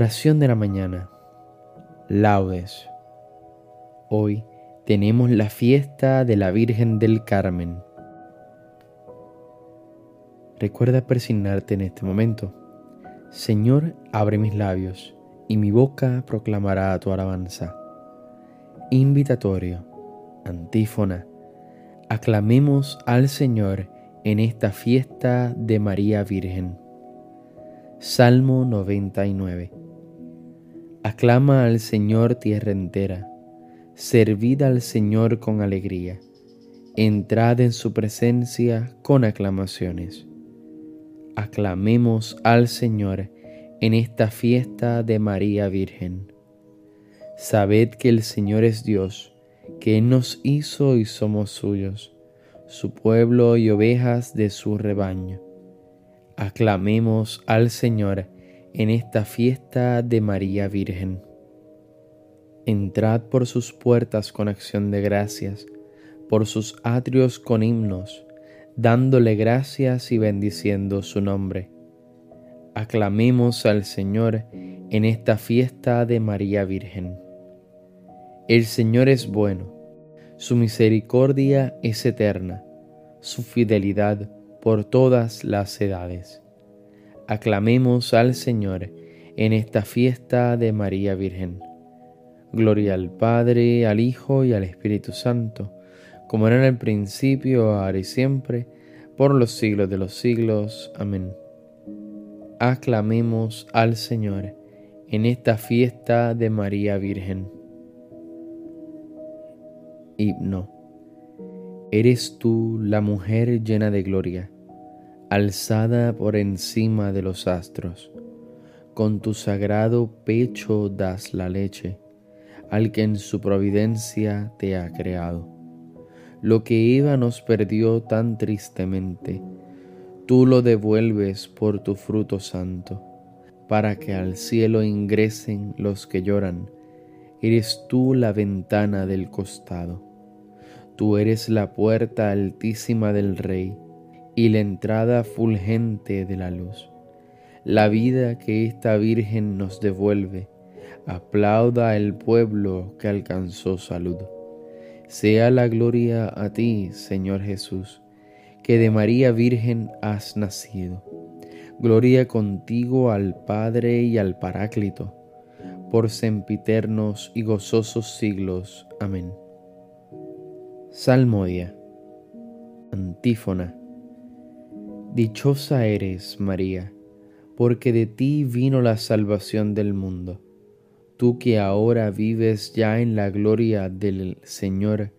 Oración de la mañana. Laudes. Hoy tenemos la fiesta de la Virgen del Carmen. Recuerda persignarte en este momento. Señor, abre mis labios y mi boca proclamará tu alabanza. Invitatorio. Antífona. Aclamemos al Señor en esta fiesta de María Virgen. Salmo 99. Aclama al Señor tierra entera, servid al Señor con alegría, entrad en su presencia con aclamaciones. Aclamemos al Señor en esta fiesta de María Virgen. Sabed que el Señor es Dios, que nos hizo y somos suyos, su pueblo y ovejas de su rebaño Aclamemos al Señor en esta fiesta de María Virgen. Entrad por sus puertas con acción de gracias, por sus atrios con himnos, dándole gracias y bendiciendo su nombre. Aclamemos al Señor en esta fiesta de María Virgen. El Señor es bueno, su misericordia es eterna, su fidelidad por todas las edades. Aclamemos al Señor en esta fiesta de María Virgen. Gloria al Padre, al Hijo y al Espíritu Santo, como era en el principio, ahora y siempre, por los siglos de los siglos. Amén. Aclamemos al Señor en esta fiesta de María Virgen. Himno. Eres tú la mujer llena de gloria, alzada por encima de los astros. Con tu sagrado pecho das la leche al que en su providencia te ha creado. Lo que Eva nos perdió tan tristemente, tú lo devuelves por tu fruto santo, para que al cielo ingresen los que lloran. Eres tú la ventana del costado Tú eres la puerta altísima del Rey y la entrada fulgente de la luz. La vida que esta Virgen nos devuelve, aplauda el pueblo que alcanzó salud. Sea la gloria a ti, Señor Jesús, que de María Virgen has nacido. Gloria contigo al Padre y al Paráclito, por sempiternos y gozosos siglos. Amén. Salmodia. Antífona. Dichosa eres, María, porque de ti vino la salvación del mundo. Tú que ahora vives ya en la gloria del Señor,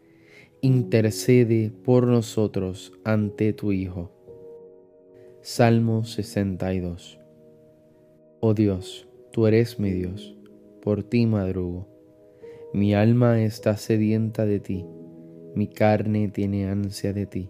intercede por nosotros ante tu Hijo. Salmo 62. Oh Dios, tú eres mi Dios, por ti madrugo. Mi alma está sedienta de ti mi carne tiene ansia de ti,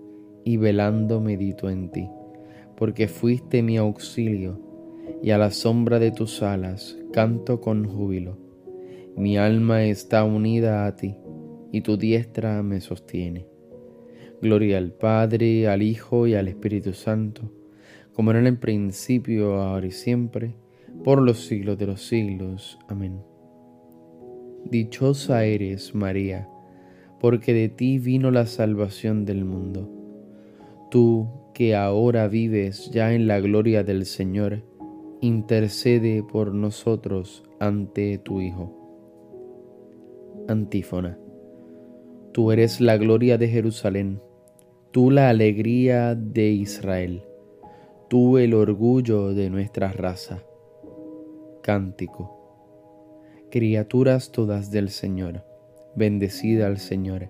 y velando medito en ti, porque fuiste mi auxilio, y a la sombra de tus alas canto con júbilo. Mi alma está unida a ti, y tu diestra me sostiene. Gloria al Padre, al Hijo y al Espíritu Santo, como era en el principio, ahora y siempre, por los siglos de los siglos. Amén. Dichosa eres, María, porque de ti vino la salvación del mundo. Tú que ahora vives ya en la gloria del Señor, intercede por nosotros ante tu Hijo. Antífona. Tú eres la gloria de Jerusalén, tú la alegría de Israel, tú el orgullo de nuestra raza. Cántico. Criaturas todas del Señor bendecida al Señor,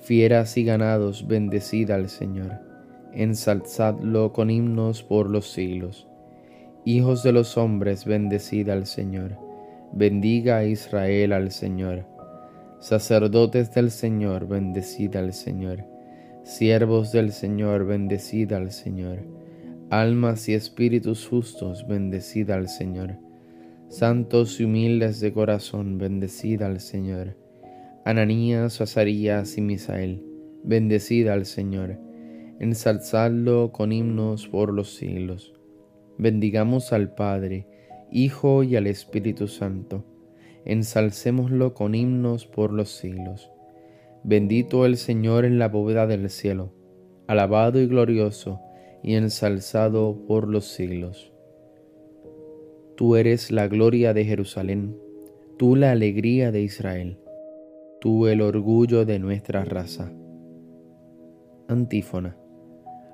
Fieras y ganados, bendecida al Señor. Ensalzadlo con himnos por los siglos. Hijos de los hombres, bendecida al Señor Bendiga a Israel al Señor. Sacerdotes del Señor, bendecida al Señor. Siervos del Señor, bendecida al Señor. Almas y espíritus justos, bendecida al Señor. Santos y humildes de corazón, bendecida al Señor. Ananías, Azarías y Misael, bendecida al Señor. Ensalzadlo con himnos por los siglos. Bendigamos al Padre, Hijo y al Espíritu Santo. Ensalcémoslo con himnos por los siglos. Bendito el Señor en la bóveda del cielo, alabado y glorioso y ensalzado por los siglos. Tú eres la gloria de Jerusalén, tú la alegría de Israel, tú el orgullo de nuestra raza. Antífona.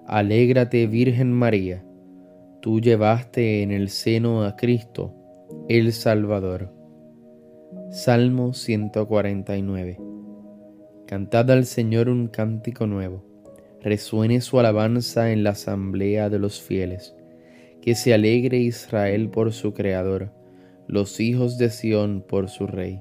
Alégrate Virgen María tú llevaste en el seno a Cristo, el Salvador. Salmo 149. Cantad al Señor un cántico nuevo, resuene su alabanza en la asamblea de los fieles, que se alegre Israel por su Creador, los hijos de Sión por su Rey.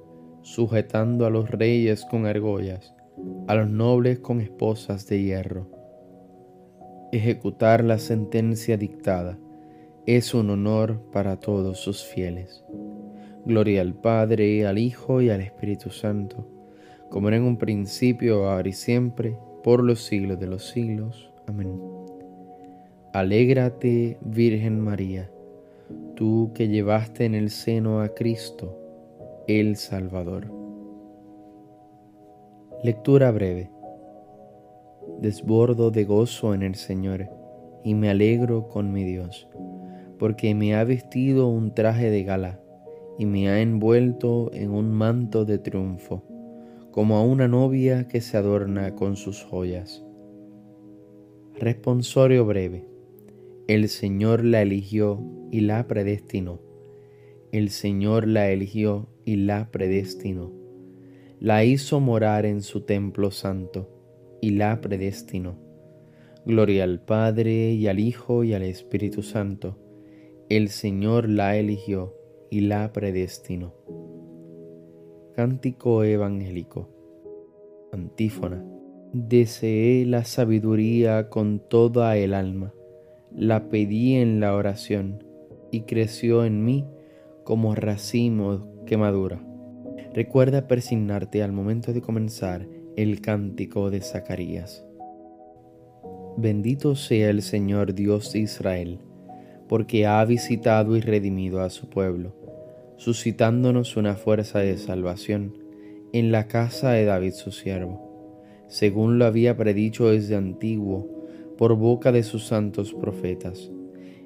sujetando a los reyes con argollas, a los nobles con esposas de hierro. Ejecutar la sentencia dictada es un honor para todos sus fieles. Gloria al Padre, al Hijo y al Espíritu Santo, como era en un principio, ahora y siempre, por los siglos de los siglos. Amén. Alégrate, Virgen María, tú que llevaste en el seno a Cristo, el Salvador. Lectura breve. Desbordo de gozo en el Señor y me alegro con mi Dios porque me ha vestido un traje de gala y me ha envuelto en un manto de triunfo, como a una novia que se adorna con sus joyas. Responsorio breve. El Señor la eligió y la predestinó. El Señor la eligió y la predestinó. La hizo morar en su templo santo y la predestinó. Gloria al Padre y al Hijo y al Espíritu Santo el Señor la eligió y la predestinó. Cántico evangélico. Antífona. Deseé la sabiduría con toda el alma, la pedí en la oración y creció en mí como racimo que madura. Recuerda persignarte al momento de comenzar el cántico de Zacarías. Bendito sea el Señor Dios de Israel porque ha visitado y redimido a su pueblo, suscitándonos una fuerza de salvación en la casa de David su siervo, según lo había predicho desde antiguo por boca de sus santos profetas.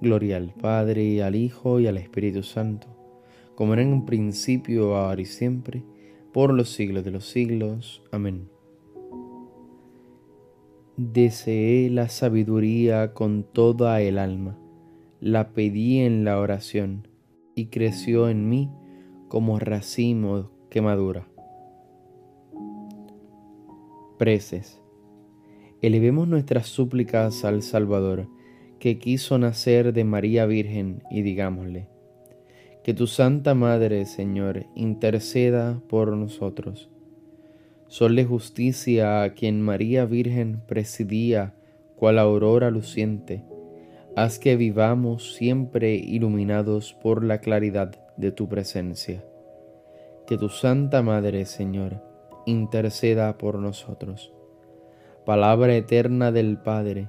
Gloria al Padre, al Hijo, y al Espíritu Santo, como era en un principio, ahora y siempre, por los siglos de los siglos. Amén. Deseé la sabiduría con toda el alma, la pedí en la oración, y creció en mí como racimo que madura. Preces. Elevemos nuestras súplicas al Salvador, que quiso nacer de María Virgen, y digámosle, que tu Santa Madre, Señor, interceda por nosotros. Sonle justicia a quien María Virgen presidía cual aurora luciente. Haz que vivamos siempre iluminados por la claridad de tu presencia. Que tu Santa Madre, Señor, interceda por nosotros. Palabra eterna del Padre,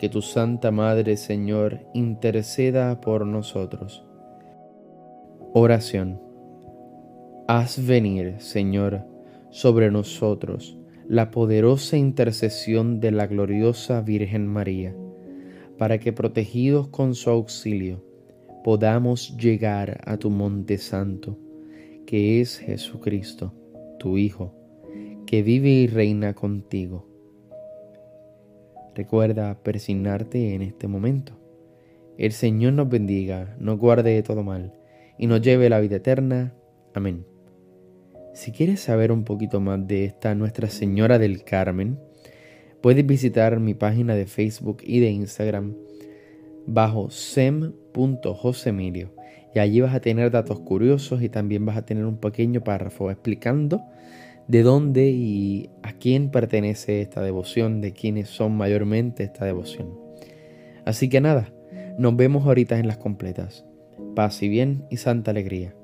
Que tu Santa Madre, Señor, interceda por nosotros. Oración. Haz venir, Señor, sobre nosotros la poderosa intercesión de la gloriosa Virgen María, para que protegidos con su auxilio podamos llegar a tu monte santo, que es Jesucristo, tu Hijo, que vive y reina contigo Recuerda persignarte en este momento. El Señor nos bendiga, nos guarde de todo mal y nos lleve a la vida eterna. Amén. Si quieres saber un poquito más de esta Nuestra Señora del Carmen, puedes visitar mi página de Facebook y de Instagram bajo sem.josemilio y allí vas a tener datos curiosos y también vas a tener un pequeño párrafo explicando de dónde y a quién pertenece esta devoción, de quiénes son mayormente esta devoción. Así que nada, nos vemos ahorita en las completas. Paz y bien y santa alegría.